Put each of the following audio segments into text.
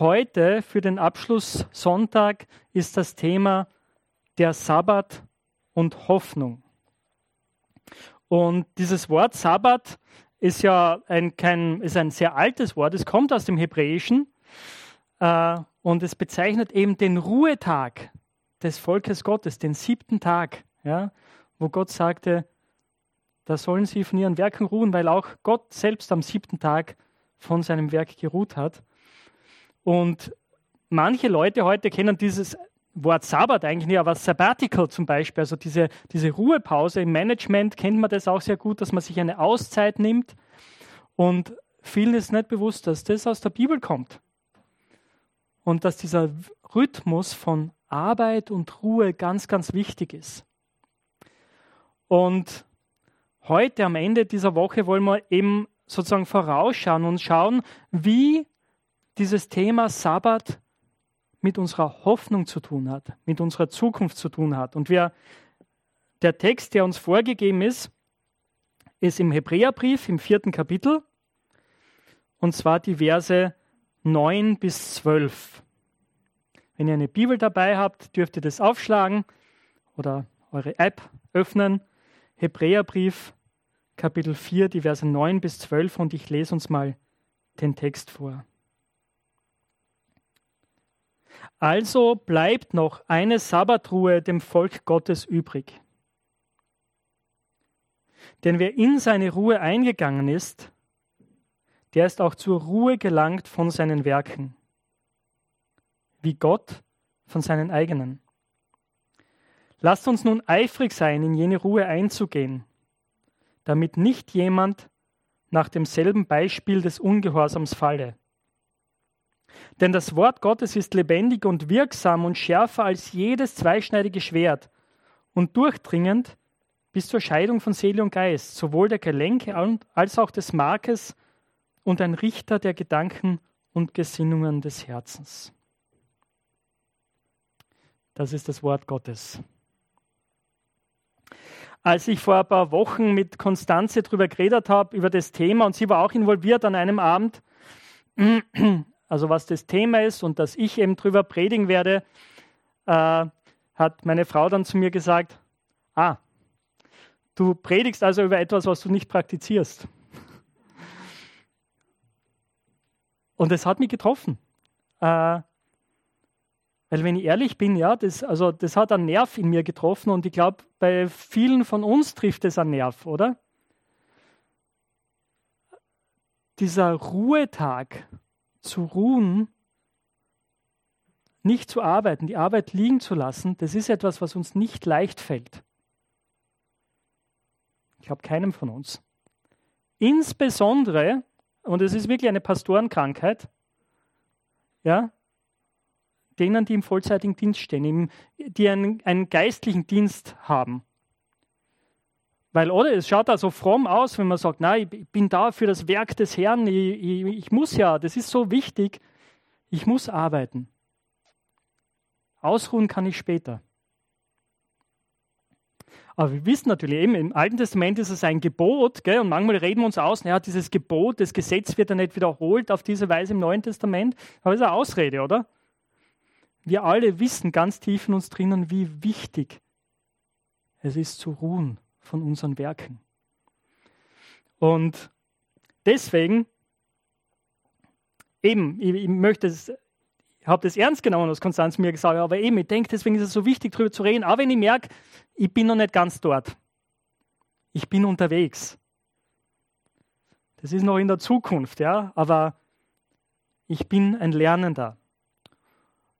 heute für den Abschlusssonntag ist das Thema der Sabbat und Hoffnung. Und dieses Wort Sabbat ist ja ein, kein, ist ein sehr altes Wort. Es kommt aus dem Hebräischen äh, und es bezeichnet eben den Ruhetag des Volkes Gottes, den siebten Tag, ja, wo Gott sagte, da sollen sie von ihren Werken ruhen, weil auch Gott selbst am siebten Tag von seinem Werk geruht hat. Und manche Leute heute kennen dieses Wort Sabbat eigentlich nicht, aber Sabbatical zum Beispiel, also diese, diese Ruhepause im Management, kennt man das auch sehr gut, dass man sich eine Auszeit nimmt. Und vielen ist nicht bewusst, dass das aus der Bibel kommt. Und dass dieser Rhythmus von Arbeit und Ruhe ganz, ganz wichtig ist. Und heute am Ende dieser Woche wollen wir eben sozusagen vorausschauen und schauen, wie dieses Thema Sabbat mit unserer Hoffnung zu tun hat, mit unserer Zukunft zu tun hat. Und wir, der Text, der uns vorgegeben ist, ist im Hebräerbrief im vierten Kapitel, und zwar die Verse 9 bis 12. Wenn ihr eine Bibel dabei habt, dürft ihr das aufschlagen oder eure App öffnen. Hebräerbrief, Kapitel 4, die Verse 9 bis 12 und ich lese uns mal den Text vor. Also bleibt noch eine Sabbatruhe dem Volk Gottes übrig. Denn wer in seine Ruhe eingegangen ist, der ist auch zur Ruhe gelangt von seinen Werken, wie Gott von seinen eigenen. Lasst uns nun eifrig sein, in jene Ruhe einzugehen, damit nicht jemand nach demselben Beispiel des Ungehorsams falle. Denn das Wort Gottes ist lebendig und wirksam und schärfer als jedes zweischneidige Schwert und durchdringend bis zur Scheidung von Seele und Geist, sowohl der Gelenke als auch des Markes und ein Richter der Gedanken und Gesinnungen des Herzens. Das ist das Wort Gottes. Als ich vor ein paar Wochen mit Konstanze darüber geredet habe, über das Thema, und sie war auch involviert an einem Abend, also was das Thema ist und dass ich eben darüber predigen werde, äh, hat meine Frau dann zu mir gesagt, ah, du predigst also über etwas, was du nicht praktizierst. Und das hat mich getroffen. Äh, weil wenn ich ehrlich bin, ja, das, also das hat einen Nerv in mir getroffen und ich glaube, bei vielen von uns trifft es einen Nerv, oder? Dieser Ruhetag, zu ruhen, nicht zu arbeiten, die Arbeit liegen zu lassen, das ist etwas, was uns nicht leicht fällt. Ich glaube keinem von uns. Insbesondere, und es ist wirklich eine Pastorenkrankheit, ja, denen, die im vollzeitigen Dienst stehen, die einen, einen geistlichen Dienst haben. Weil, oder, es schaut da so fromm aus, wenn man sagt, nein, ich bin da für das Werk des Herrn, ich, ich, ich muss ja, das ist so wichtig, ich muss arbeiten. Ausruhen kann ich später. Aber wir wissen natürlich eben, im Alten Testament ist es ein Gebot, gell, und manchmal reden wir uns aus, naja, dieses Gebot, das Gesetz wird ja nicht wiederholt auf diese Weise im Neuen Testament. Aber das ist eine Ausrede, oder? Wir alle wissen ganz tief in uns drinnen, wie wichtig es ist zu ruhen von unseren Werken. Und deswegen, eben, ich, ich möchte es, ich habe das ernst genommen, was Konstanz mir gesagt hat, aber eben, ich denke, deswegen ist es so wichtig, darüber zu reden, auch wenn ich merke, ich bin noch nicht ganz dort. Ich bin unterwegs. Das ist noch in der Zukunft, ja, aber ich bin ein Lernender.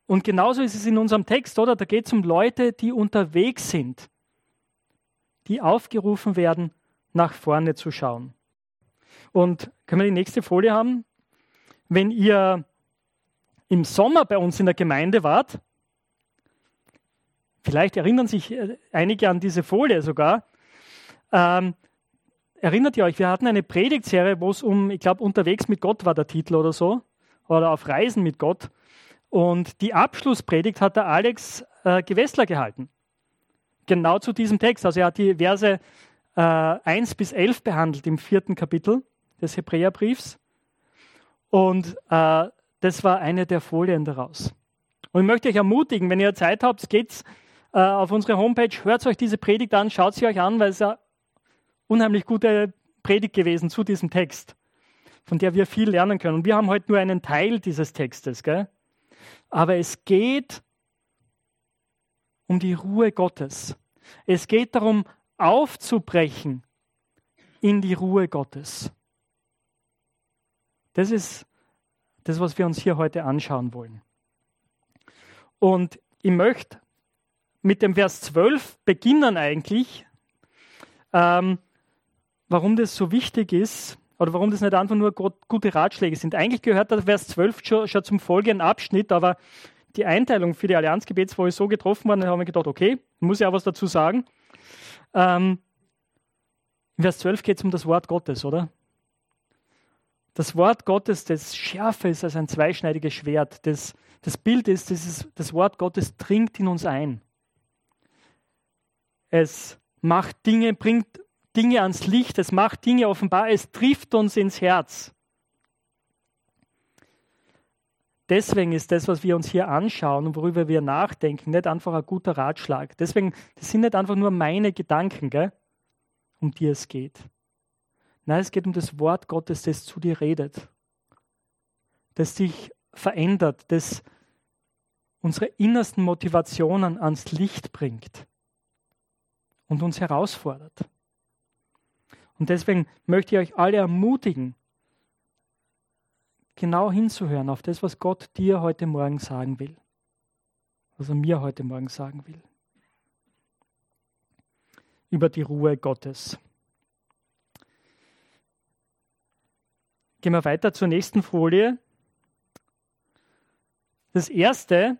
Und genauso ist es in unserem Text, oder? Da geht es um Leute, die unterwegs sind die aufgerufen werden, nach vorne zu schauen. Und können wir die nächste Folie haben? Wenn ihr im Sommer bei uns in der Gemeinde wart, vielleicht erinnern sich äh, einige an diese Folie sogar, ähm, erinnert ihr euch, wir hatten eine Predigtserie, wo es um, ich glaube, unterwegs mit Gott war der Titel oder so, oder auf Reisen mit Gott. Und die Abschlusspredigt hat der Alex äh, Gewessler gehalten genau zu diesem Text. Also er hat die Verse äh, 1 bis 11 behandelt im vierten Kapitel des Hebräerbriefs. Und äh, das war eine der Folien daraus. Und ich möchte euch ermutigen, wenn ihr Zeit habt, geht's äh, auf unsere Homepage, hört euch diese Predigt an, schaut sie euch an, weil es ja unheimlich gute Predigt gewesen zu diesem Text, von der wir viel lernen können. Und wir haben heute nur einen Teil dieses Textes, gell? aber es geht um die Ruhe Gottes. Es geht darum, aufzubrechen in die Ruhe Gottes. Das ist das, was wir uns hier heute anschauen wollen. Und ich möchte mit dem Vers 12 beginnen eigentlich, ähm, warum das so wichtig ist oder warum das nicht einfach nur gute Ratschläge sind. Eigentlich gehört der Vers 12 schon, schon zum folgenden Abschnitt, aber die Einteilung für die Allianzgebetswoche so getroffen worden, dann haben wir gedacht, okay, muss ja was dazu sagen. Ähm, in Vers 12 geht es um das Wort Gottes, oder? Das Wort Gottes, das schärfer ist als ein zweischneidiges Schwert. Das, das Bild ist, das, ist, das Wort Gottes dringt in uns ein. Es macht Dinge, bringt Dinge ans Licht, es macht Dinge offenbar, es trifft uns ins Herz. Deswegen ist das, was wir uns hier anschauen und worüber wir nachdenken, nicht einfach ein guter Ratschlag. Deswegen, das sind nicht einfach nur meine Gedanken, gell, um die es geht. Nein, es geht um das Wort Gottes, das zu dir redet, das dich verändert, das unsere innersten Motivationen ans Licht bringt und uns herausfordert. Und deswegen möchte ich euch alle ermutigen, genau hinzuhören auf das, was Gott dir heute Morgen sagen will. Was er mir heute Morgen sagen will. Über die Ruhe Gottes. Gehen wir weiter zur nächsten Folie. Das erste,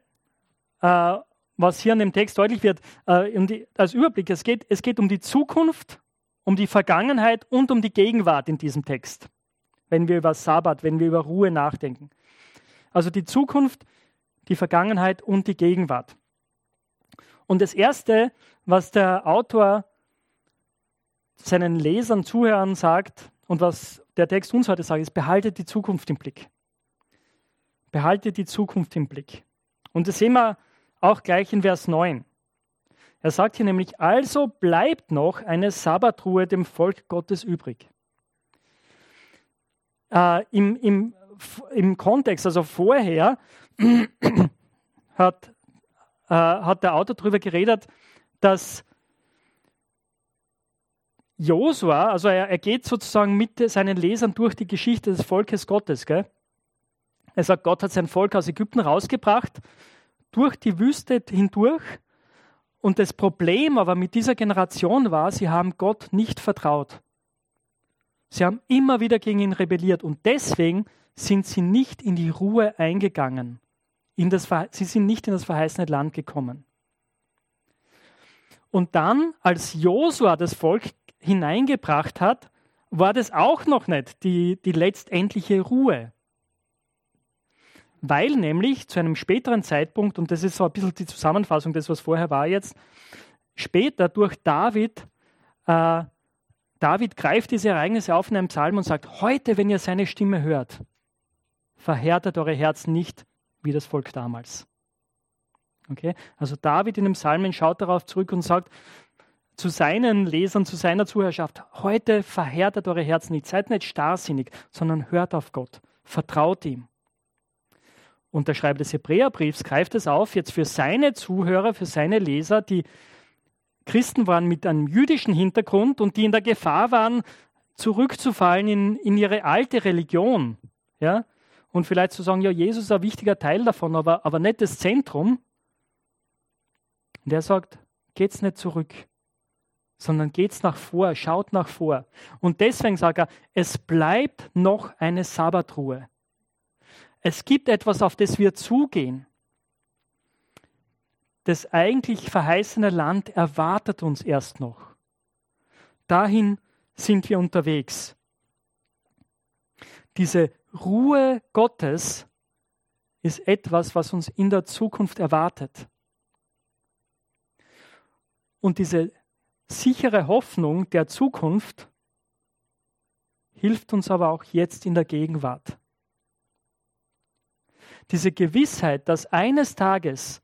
äh, was hier in dem Text deutlich wird, äh, um die, als Überblick, es geht, es geht um die Zukunft, um die Vergangenheit und um die Gegenwart in diesem Text wenn wir über Sabbat, wenn wir über Ruhe nachdenken. Also die Zukunft, die Vergangenheit und die Gegenwart. Und das Erste, was der Autor seinen Lesern, Zuhörern sagt und was der Text uns heute sagt, ist, behaltet die Zukunft im Blick. Behaltet die Zukunft im Blick. Und das sehen wir auch gleich in Vers 9. Er sagt hier nämlich, also bleibt noch eine Sabbatruhe dem Volk Gottes übrig äh, im, im, im Kontext, also vorher, hat, äh, hat der Autor darüber geredet, dass Josua, also er, er, geht sozusagen mit seinen Lesern durch die Geschichte des Volkes Gottes. Gell? Er sagt, Gott hat sein Volk aus Ägypten rausgebracht, durch die Wüste hindurch. Und das Problem aber mit dieser Generation war, sie haben Gott nicht vertraut. Sie haben immer wieder gegen ihn rebelliert und deswegen sind sie nicht in die Ruhe eingegangen. In das, sie sind nicht in das verheißene Land gekommen. Und dann, als Josua das Volk hineingebracht hat, war das auch noch nicht die, die letztendliche Ruhe. Weil nämlich zu einem späteren Zeitpunkt, und das ist so ein bisschen die Zusammenfassung des, was vorher war jetzt, später durch David äh, David greift diese Ereignisse auf in einem Psalm und sagt, heute, wenn ihr seine Stimme hört, verhärtet eure Herzen nicht wie das Volk damals. Okay? Also David in dem Psalmen schaut darauf zurück und sagt zu seinen Lesern, zu seiner Zuhörerschaft, heute verhärtet eure Herzen nicht, seid nicht starrsinnig, sondern hört auf Gott, vertraut ihm. Und der Schreiber des Hebräerbriefs greift es auf, jetzt für seine Zuhörer, für seine Leser, die Christen waren mit einem jüdischen Hintergrund und die in der Gefahr waren, zurückzufallen in, in ihre alte Religion. Ja? Und vielleicht zu sagen, ja, Jesus ist ein wichtiger Teil davon, aber, aber nicht das Zentrum. Und er sagt, geht's nicht zurück, sondern geht's nach vor, schaut nach vor. Und deswegen sagt er, es bleibt noch eine Sabbatruhe. Es gibt etwas, auf das wir zugehen das eigentlich verheißene Land erwartet uns erst noch. Dahin sind wir unterwegs. Diese Ruhe Gottes ist etwas, was uns in der Zukunft erwartet. Und diese sichere Hoffnung der Zukunft hilft uns aber auch jetzt in der Gegenwart. diese Gewissheit, dass eines Tages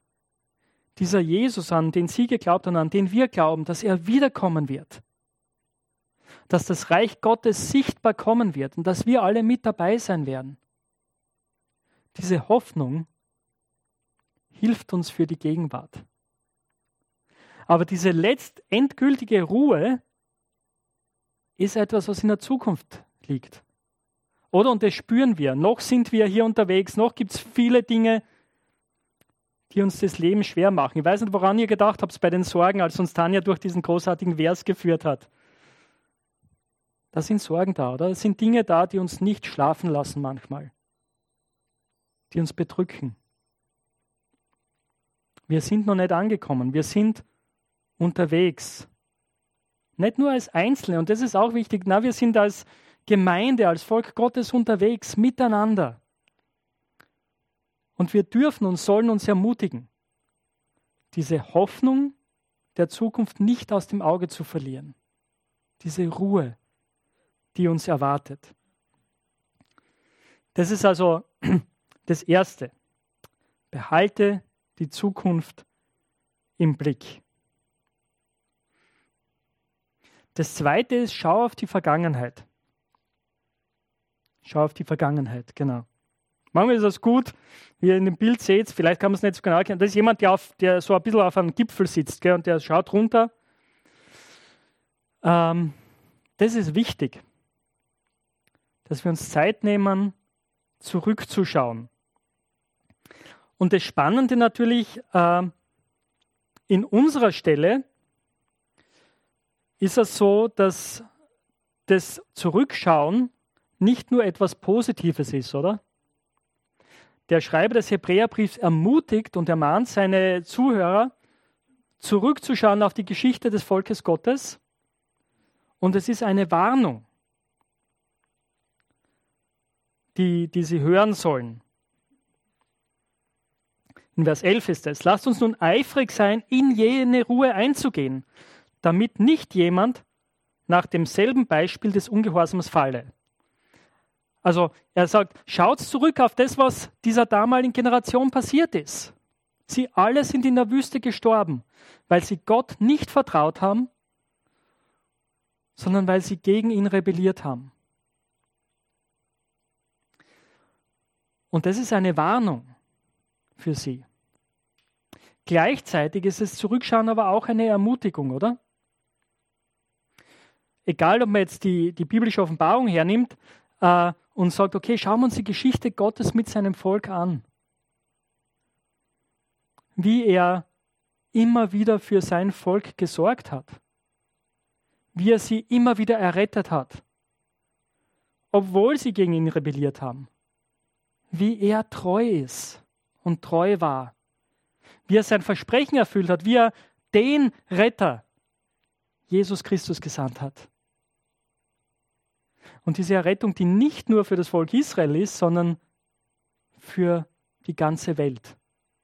dieser Jesus, an den Sie geglaubt haben, an den wir glauben, dass er wiederkommen wird, dass das Reich Gottes sichtbar kommen wird und dass wir alle mit dabei sein werden. Diese Hoffnung hilft uns für die Gegenwart. Aber diese letzt endgültige Ruhe ist etwas, was in der Zukunft liegt. Oder? Und das spüren wir. Noch sind wir hier unterwegs, noch gibt es viele Dinge, die uns das Leben schwer machen. Ich weiß nicht, woran ihr gedacht habt bei den Sorgen, als uns Tanja durch diesen großartigen Vers geführt hat. Da sind Sorgen da, oder? Da sind Dinge da, die uns nicht schlafen lassen manchmal, die uns bedrücken. Wir sind noch nicht angekommen, wir sind unterwegs. Nicht nur als Einzelne, und das ist auch wichtig, na, wir sind als Gemeinde, als Volk Gottes unterwegs, miteinander. Und wir dürfen und sollen uns ermutigen, diese Hoffnung der Zukunft nicht aus dem Auge zu verlieren. Diese Ruhe, die uns erwartet. Das ist also das Erste. Behalte die Zukunft im Blick. Das Zweite ist, schau auf die Vergangenheit. Schau auf die Vergangenheit, genau. Manchmal ist das gut, wie ihr in dem Bild seht, vielleicht kann man es nicht so genau erkennen. Das ist jemand, der, auf, der so ein bisschen auf einem Gipfel sitzt gell, und der schaut runter. Ähm, das ist wichtig, dass wir uns Zeit nehmen, zurückzuschauen. Und das Spannende natürlich äh, in unserer Stelle ist es so, dass das Zurückschauen nicht nur etwas Positives ist, oder? Der Schreiber des Hebräerbriefs ermutigt und ermahnt seine Zuhörer, zurückzuschauen auf die Geschichte des Volkes Gottes. Und es ist eine Warnung, die, die sie hören sollen. In Vers 11 ist es, lasst uns nun eifrig sein, in jene Ruhe einzugehen, damit nicht jemand nach demselben Beispiel des Ungehorsams falle. Also er sagt, schaut zurück auf das, was dieser damaligen Generation passiert ist. Sie alle sind in der Wüste gestorben, weil sie Gott nicht vertraut haben, sondern weil sie gegen ihn rebelliert haben. Und das ist eine Warnung für sie. Gleichzeitig ist es Zurückschauen aber auch eine Ermutigung, oder? Egal, ob man jetzt die, die biblische Offenbarung hernimmt, äh, und sagt, okay, schauen wir uns die Geschichte Gottes mit seinem Volk an. Wie er immer wieder für sein Volk gesorgt hat. Wie er sie immer wieder errettet hat. Obwohl sie gegen ihn rebelliert haben. Wie er treu ist und treu war. Wie er sein Versprechen erfüllt hat. Wie er den Retter, Jesus Christus, gesandt hat. Und diese Errettung, die nicht nur für das Volk Israel ist, sondern für die ganze Welt.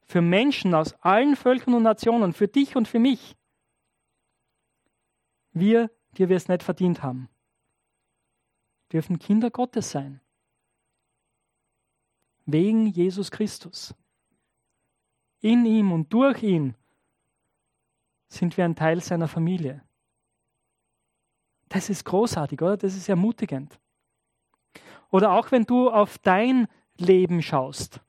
Für Menschen aus allen Völkern und Nationen, für dich und für mich. Wir, die wir es nicht verdient haben, dürfen Kinder Gottes sein. Wegen Jesus Christus. In ihm und durch ihn sind wir ein Teil seiner Familie. Das ist großartig, oder? Das ist ermutigend. Oder auch wenn du auf dein Leben schaust.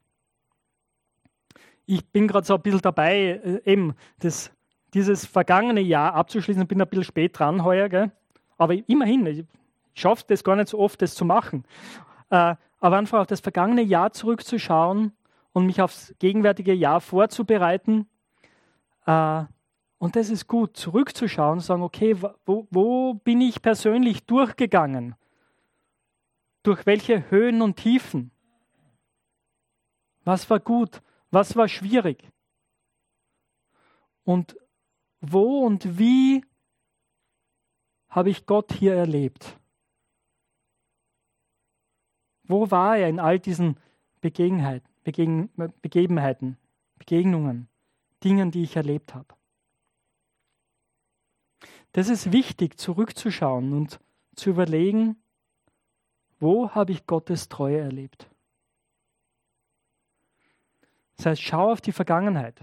Ich bin gerade so ein bisschen dabei, äh, eben das, dieses vergangene Jahr abzuschließen. Bin ein bisschen spät dran heuer, gell? aber immerhin, ich schaffe das gar nicht so oft, das zu machen. Äh, aber einfach auf das vergangene Jahr zurückzuschauen und mich aufs gegenwärtige Jahr vorzubereiten, äh, und das ist gut, zurückzuschauen und sagen, okay, wo, wo bin ich persönlich durchgegangen? Durch welche Höhen und Tiefen? Was war gut? Was war schwierig? Und wo und wie habe ich Gott hier erlebt? Wo war er in all diesen Begebenheiten, Begebenheiten, Begegnungen, Dingen, die ich erlebt habe? Das ist wichtig, zurückzuschauen und zu überlegen, wo habe ich Gottes Treue erlebt? Das heißt, schau auf die Vergangenheit,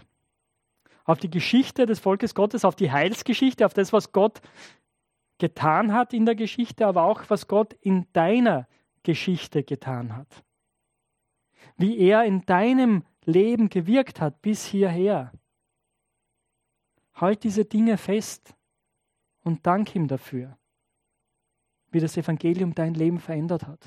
auf die Geschichte des Volkes Gottes, auf die Heilsgeschichte, auf das, was Gott getan hat in der Geschichte, aber auch was Gott in deiner Geschichte getan hat. Wie er in deinem Leben gewirkt hat bis hierher. Halt diese Dinge fest und dank ihm dafür, wie das Evangelium dein Leben verändert hat.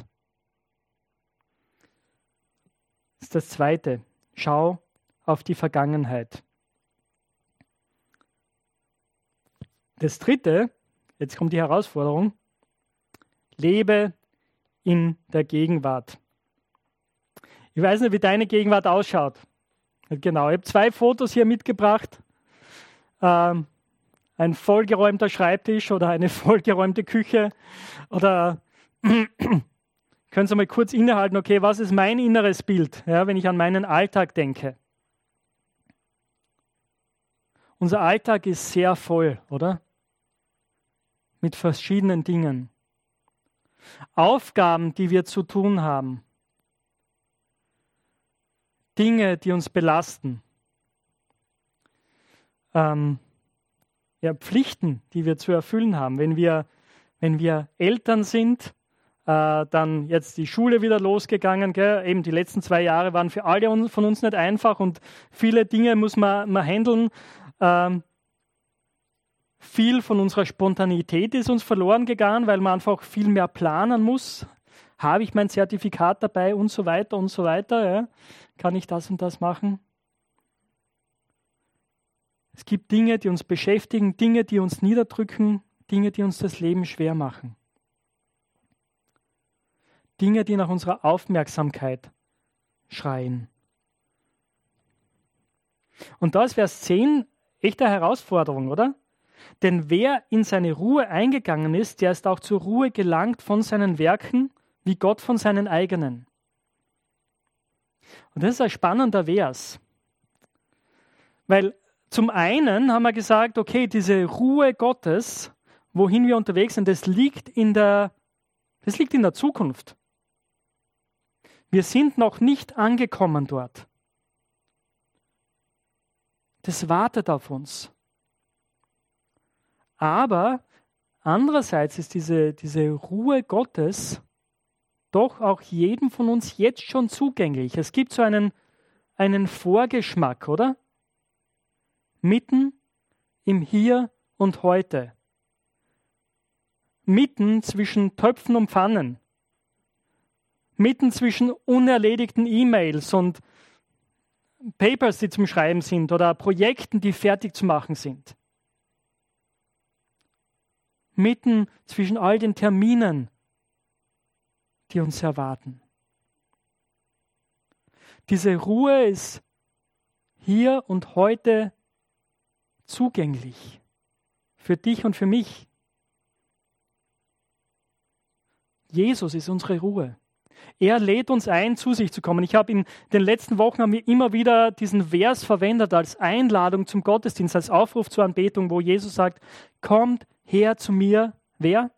Das ist das Zweite. Schau auf die Vergangenheit. Das Dritte, jetzt kommt die Herausforderung, lebe in der Gegenwart. Ich weiß nicht, wie deine Gegenwart ausschaut. Genau, ich habe zwei Fotos hier mitgebracht. Ähm, ein vollgeräumter Schreibtisch oder eine vollgeräumte Küche oder können Sie mal kurz innehalten, okay, was ist mein inneres Bild, ja, wenn ich an meinen Alltag denke? Unser Alltag ist sehr voll, oder? Mit verschiedenen Dingen. Aufgaben, die wir zu tun haben. Dinge, die uns belasten. Ähm, ja, Pflichten, die wir zu erfüllen haben. Wenn wir, wenn wir Eltern sind, äh, dann jetzt die Schule wieder losgegangen. Gell? Eben die letzten zwei Jahre waren für alle von uns nicht einfach und viele Dinge muss man, man handeln. Ähm, viel von unserer Spontanität ist uns verloren gegangen, weil man einfach viel mehr planen muss. Habe ich mein Zertifikat dabei und so weiter und so weiter? Ja? Kann ich das und das machen? Es gibt Dinge, die uns beschäftigen, Dinge, die uns niederdrücken, Dinge, die uns das Leben schwer machen. Dinge, die nach unserer Aufmerksamkeit schreien. Und da ist Vers 10 echt eine Herausforderung, oder? Denn wer in seine Ruhe eingegangen ist, der ist auch zur Ruhe gelangt von seinen Werken, wie Gott von seinen eigenen. Und das ist ein spannender Vers. Weil zum einen haben wir gesagt, okay, diese Ruhe Gottes, wohin wir unterwegs sind, das liegt in der, das liegt in der Zukunft. Wir sind noch nicht angekommen dort. Das wartet auf uns. Aber andererseits ist diese, diese Ruhe Gottes doch auch jedem von uns jetzt schon zugänglich. Es gibt so einen, einen Vorgeschmack, oder? Mitten im Hier und Heute. Mitten zwischen Töpfen und Pfannen mitten zwischen unerledigten E-Mails und Papers, die zum Schreiben sind oder Projekten, die fertig zu machen sind. Mitten zwischen all den Terminen, die uns erwarten. Diese Ruhe ist hier und heute zugänglich für dich und für mich. Jesus ist unsere Ruhe. Er lädt uns ein, zu sich zu kommen. Ich habe in den letzten Wochen haben wir immer wieder diesen Vers verwendet als Einladung zum Gottesdienst, als Aufruf zur Anbetung, wo Jesus sagt, kommt her zu mir. Wer?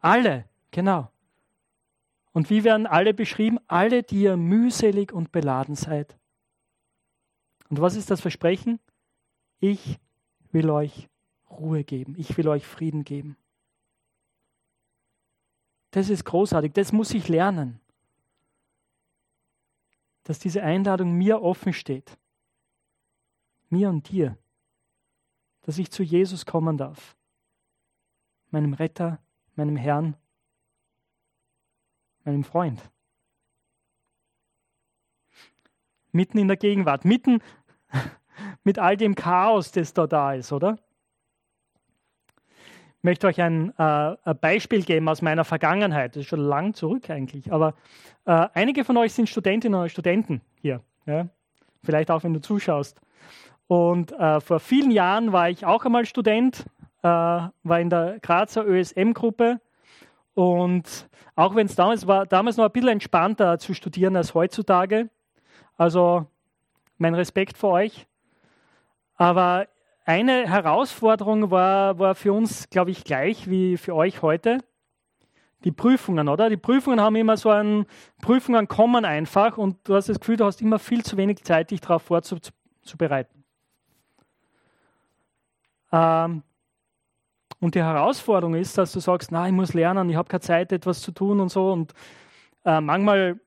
Alle, genau. Und wie werden alle beschrieben? Alle, die ihr mühselig und beladen seid. Und was ist das Versprechen? Ich will euch Ruhe geben. Ich will euch Frieden geben. Das ist großartig, das muss ich lernen. Dass diese Einladung mir offen steht. Mir und dir. Dass ich zu Jesus kommen darf. Meinem Retter, meinem Herrn, meinem Freund. Mitten in der Gegenwart, mitten mit all dem Chaos, das da da ist, oder? möchte euch ein, äh, ein, Beispiel geben aus meiner Vergangenheit. Das ist schon lang zurück eigentlich. Aber äh, einige von euch sind Studentinnen oder Studenten hier. Ja? Vielleicht auch, wenn du zuschaust. Und äh, vor vielen Jahren war ich auch einmal Student, äh, war in der Grazer ÖSM-Gruppe. Und auch wenn es damals war, damals noch ein bisschen entspannter zu studieren als heutzutage. Also mein Respekt vor euch. Aber eine Herausforderung war, war für uns, glaube ich, gleich wie für euch heute. die Prüfungen, oder? Die Prüfungen haben immer so ein, Prüfungen kommen einfach und du hast das Gefühl, du hast immer viel zu wenig Zeit, dich darauf vorzubereiten. Ähm, und die Herausforderung ist, dass du sagst, na, ich muss lernen, ich habe keine Zeit, etwas zu tun und so. Und äh, manchmal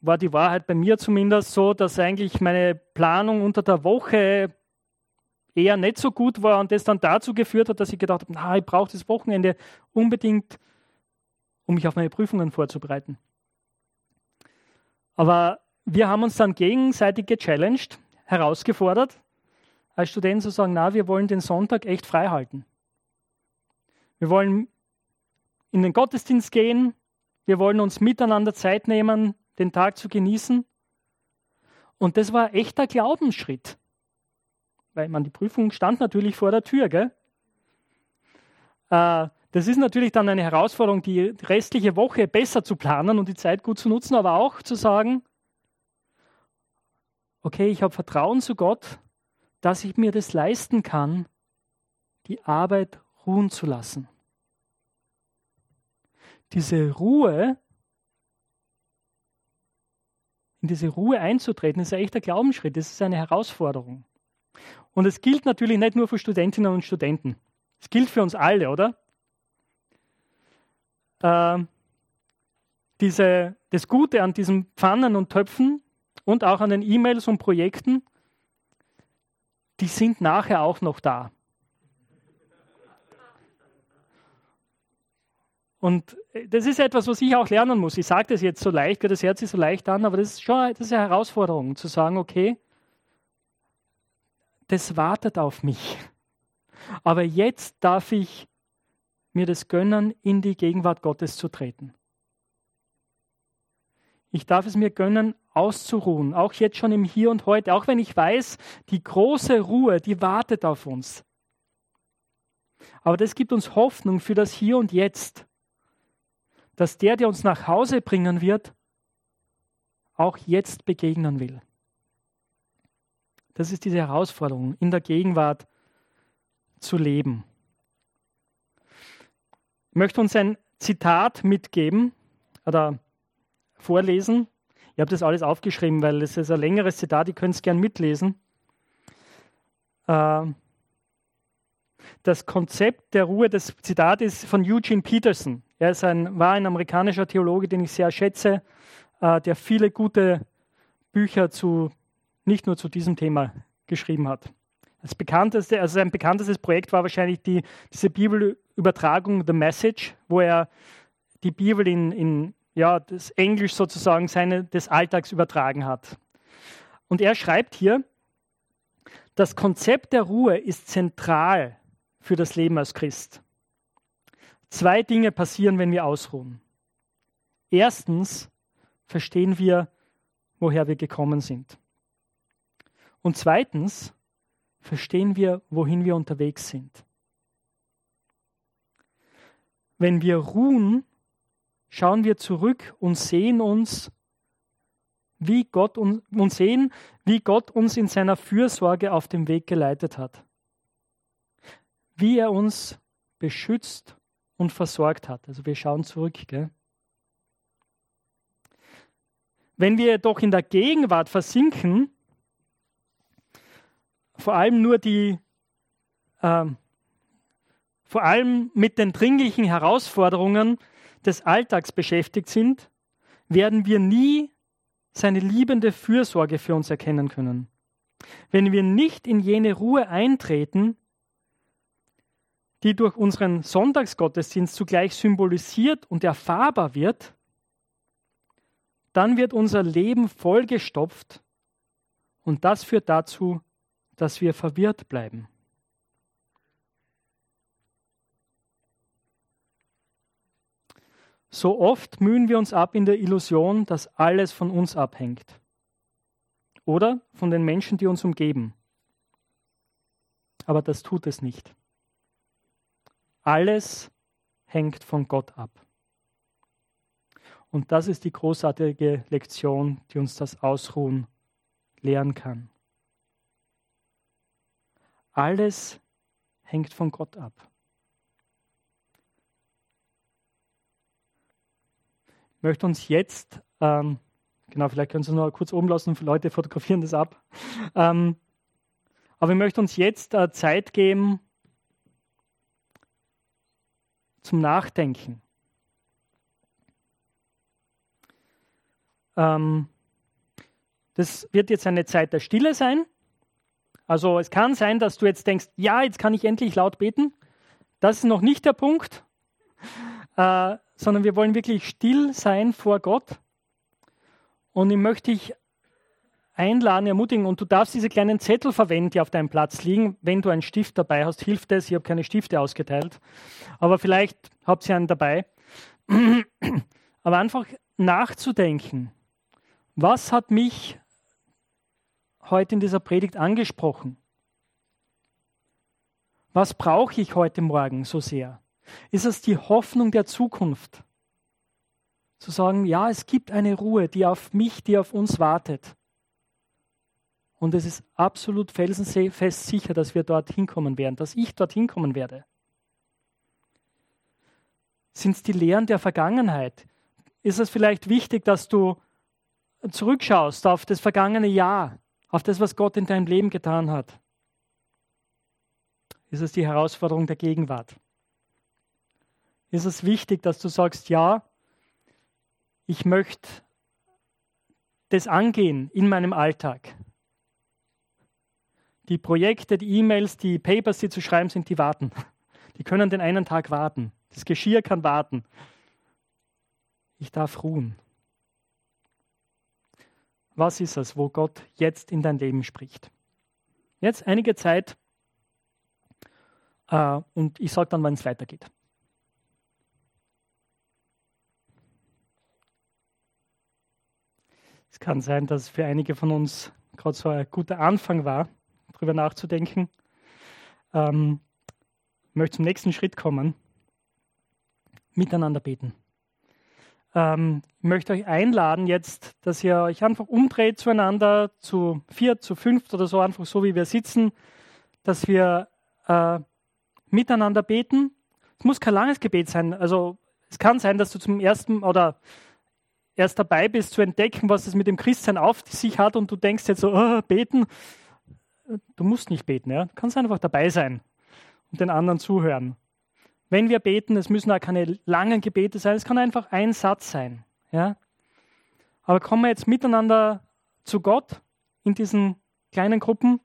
war die Wahrheit bei mir zumindest so, dass eigentlich meine Planung unter der Woche eher nicht so gut war und das dann dazu geführt hat, dass ich gedacht habe, na, ich brauche das Wochenende unbedingt, um mich auf meine Prüfungen vorzubereiten. Aber wir haben uns dann gegenseitig gechallenged, herausgefordert, als Studenten zu sagen, na, wir wollen den Sonntag echt frei halten. Wir wollen in den Gottesdienst gehen, wir wollen uns miteinander Zeit nehmen, den Tag zu genießen. Und das war echter Glaubensschritt. Weil man die Prüfung stand natürlich vor der Tür, gell? Äh, das ist natürlich dann eine Herausforderung, die restliche Woche besser zu planen und die Zeit gut zu nutzen, aber auch zu sagen, okay, ich habe Vertrauen zu Gott, dass ich mir das leisten kann, die Arbeit ruhen zu lassen. Diese Ruhe, in diese Ruhe einzutreten, ist ein echter Glaubensschritt, das ist eine Herausforderung. Und es gilt natürlich nicht nur für Studentinnen und Studenten. Es gilt für uns alle, oder? Äh, diese, das Gute an diesen Pfannen und Töpfen und auch an den E-Mails und Projekten, die sind nachher auch noch da. Und äh, das ist etwas, was ich auch lernen muss. Ich sage das jetzt so leicht, das hört sich so leicht an, aber das ist schon das ist eine Herausforderung, zu sagen, okay, das wartet auf mich. Aber jetzt darf ich mir das gönnen, in die Gegenwart Gottes zu treten. Ich darf es mir gönnen, auszuruhen, auch jetzt schon im Hier und heute, auch wenn ich weiß, die große Ruhe, die wartet auf uns. Aber das gibt uns Hoffnung für das Hier und Jetzt dass der, der uns nach Hause bringen wird, auch jetzt begegnen will. Das ist diese Herausforderung, in der Gegenwart zu leben. Ich möchte uns ein Zitat mitgeben oder vorlesen. Ich habe das alles aufgeschrieben, weil es ist ein längeres Zitat, ihr könnt es gern mitlesen. Äh, das Konzept der Ruhe, das Zitat ist von Eugene Peterson. Er ist ein, war ein amerikanischer Theologe, den ich sehr schätze, äh, der viele gute Bücher zu, nicht nur zu diesem Thema geschrieben hat. Das bekannteste, also sein bekanntestes Projekt war wahrscheinlich die, diese Bibelübertragung The Message, wo er die Bibel in, in ja, das Englisch sozusagen seine, des Alltags übertragen hat. Und er schreibt hier, das Konzept der Ruhe ist zentral für das Leben als Christ. Zwei Dinge passieren, wenn wir ausruhen. Erstens verstehen wir, woher wir gekommen sind. Und zweitens verstehen wir, wohin wir unterwegs sind. Wenn wir ruhen, schauen wir zurück und sehen uns, wie Gott uns, und sehen, wie Gott uns in seiner Fürsorge auf dem Weg geleitet hat. Wie er uns beschützt und versorgt hat. Also wir schauen zurück. Gell? Wenn wir jedoch in der Gegenwart versinken, vor allem nur die, äh, vor allem mit den dringlichen Herausforderungen des Alltags beschäftigt sind, werden wir nie seine liebende Fürsorge für uns erkennen können. Wenn wir nicht in jene Ruhe eintreten, die durch unseren Sonntagsgottesdienst zugleich symbolisiert und erfahrbar wird, dann wird unser Leben vollgestopft und das führt dazu, dass wir verwirrt bleiben. So oft mühen wir uns ab in der Illusion, dass alles von uns abhängt oder von den Menschen, die uns umgeben. Aber das tut es nicht. Alles hängt von Gott ab. Und das ist die großartige Lektion, die uns das Ausruhen lehren kann. Alles hängt von Gott ab. möchte uns jetzt, ähm, genau, vielleicht können Sie es noch kurz oben lassen, Leute fotografieren das ab. Ähm, aber ich möchte uns jetzt äh, Zeit geben zum Nachdenken. Ähm, das wird jetzt eine Zeit der Stille sein. Also es kann sein, dass du jetzt denkst, ja, jetzt kann ich endlich laut beten. Das ist noch nicht der Punkt, äh, sondern wir wollen wirklich still sein vor Gott. Und ich möchte dich einladen, ermutigen und du darfst diese kleinen Zettel verwenden, die auf deinem Platz liegen. Wenn du einen Stift dabei hast, hilft es. Ich habe keine Stifte ausgeteilt, aber vielleicht habt ihr einen dabei. Aber einfach nachzudenken, was hat mich heute in dieser Predigt angesprochen? Was brauche ich heute Morgen so sehr? Ist es die Hoffnung der Zukunft? Zu sagen, ja, es gibt eine Ruhe, die auf mich, die auf uns wartet. Und es ist absolut felsenfest sicher, dass wir dorthin kommen werden, dass ich dorthin kommen werde. Sind es die Lehren der Vergangenheit? Ist es vielleicht wichtig, dass du zurückschaust auf das vergangene Jahr, auf das, was Gott in deinem Leben getan hat? Ist es die Herausforderung der Gegenwart? Ist es wichtig, dass du sagst, ja, ich möchte das angehen in meinem Alltag? Die Projekte, die E-Mails, die Papers, die zu schreiben sind, die warten. Die können den einen Tag warten. Das Geschirr kann warten. Ich darf ruhen. Was ist es, wo Gott jetzt in dein Leben spricht? Jetzt einige Zeit äh, und ich sage dann, wann es weitergeht. Es kann sein, dass für einige von uns gerade so ein guter Anfang war, darüber nachzudenken. Ähm, ich möchte zum nächsten Schritt kommen. Miteinander beten. Ähm, ich möchte euch einladen jetzt, dass ihr euch einfach umdreht zueinander, zu vier, zu fünf oder so, einfach so wie wir sitzen, dass wir äh, miteinander beten. Es muss kein langes Gebet sein. Also es kann sein, dass du zum ersten oder erst dabei bist zu entdecken, was es mit dem Christsein auf sich hat und du denkst jetzt so, oh, beten. Du musst nicht beten, ja. Du kannst einfach dabei sein und den anderen zuhören. Wenn wir beten, es müssen auch keine langen Gebete sein, es kann einfach ein Satz sein. Ja? Aber kommen wir jetzt miteinander zu Gott in diesen kleinen Gruppen.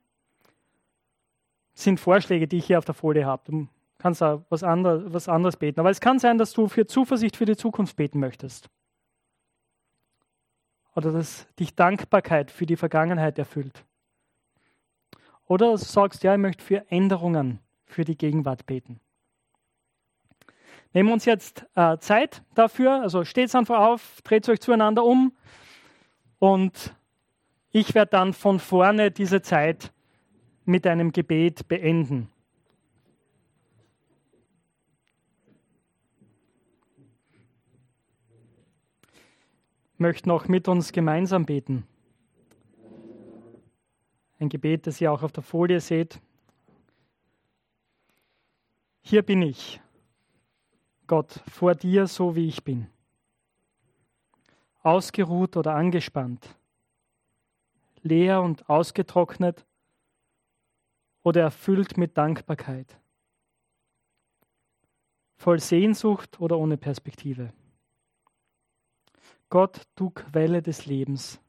Das sind Vorschläge, die ich hier auf der Folie habe. Du kannst auch was, andere, was anderes beten. Aber es kann sein, dass du für Zuversicht für die Zukunft beten möchtest. Oder dass dich Dankbarkeit für die Vergangenheit erfüllt. Oder du sagst, ja, ich möchte für Änderungen für die Gegenwart beten. Nehmen wir uns jetzt äh, Zeit dafür, also steht einfach auf, dreht euch zueinander um und ich werde dann von vorne diese Zeit mit einem Gebet beenden. Ich möchte noch mit uns gemeinsam beten. Ein Gebet, das ihr auch auf der Folie seht. Hier bin ich Gott, vor dir so wie ich bin. Ausgeruht oder angespannt, leer und ausgetrocknet oder erfüllt mit Dankbarkeit, voll Sehnsucht oder ohne Perspektive. Gott, du Quelle des Lebens,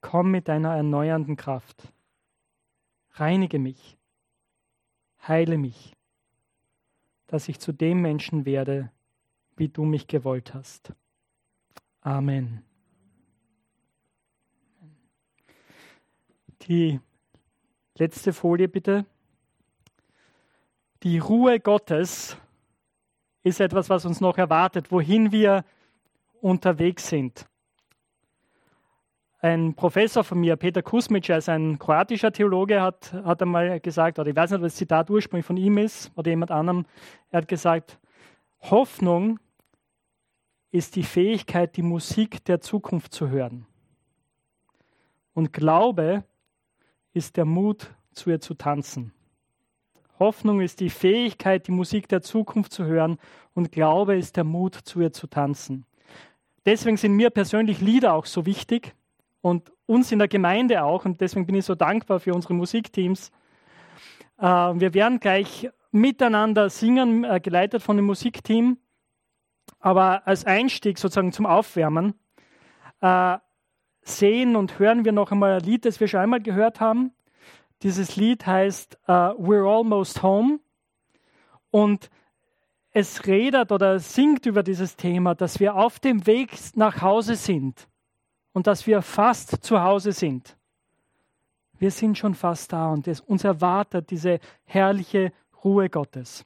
komm mit deiner erneuernden Kraft. Reinige mich, heile mich dass ich zu dem Menschen werde, wie du mich gewollt hast. Amen. Die letzte Folie bitte. Die Ruhe Gottes ist etwas, was uns noch erwartet, wohin wir unterwegs sind ein Professor von mir, Peter Kusmic, ist ein kroatischer Theologe, hat, hat einmal gesagt, oder ich weiß nicht, ob das Zitat ursprünglich von ihm ist oder jemand anderem, er hat gesagt, Hoffnung ist die Fähigkeit, die Musik der Zukunft zu hören. Und Glaube ist der Mut, zu ihr zu tanzen. Hoffnung ist die Fähigkeit, die Musik der Zukunft zu hören und Glaube ist der Mut, zu ihr zu tanzen. deswegen sind mir persönlich Lieder auch so wichtig und uns in der Gemeinde auch. Und deswegen bin ich so dankbar für unsere Musikteams. Äh, wir werden gleich miteinander singen, äh, geleitet von dem Musikteam. Aber als Einstieg sozusagen zum Aufwärmen äh, sehen und hören wir noch einmal ein Lied, das wir schon einmal gehört haben. Dieses Lied heißt uh, We're Almost Home und es redet oder singt über dieses Thema, dass wir auf dem Weg nach Hause sind und dass wir fast zu Hause sind. Wir sind schon fast da und es, uns erwartet diese herrliche Ruhe Gottes.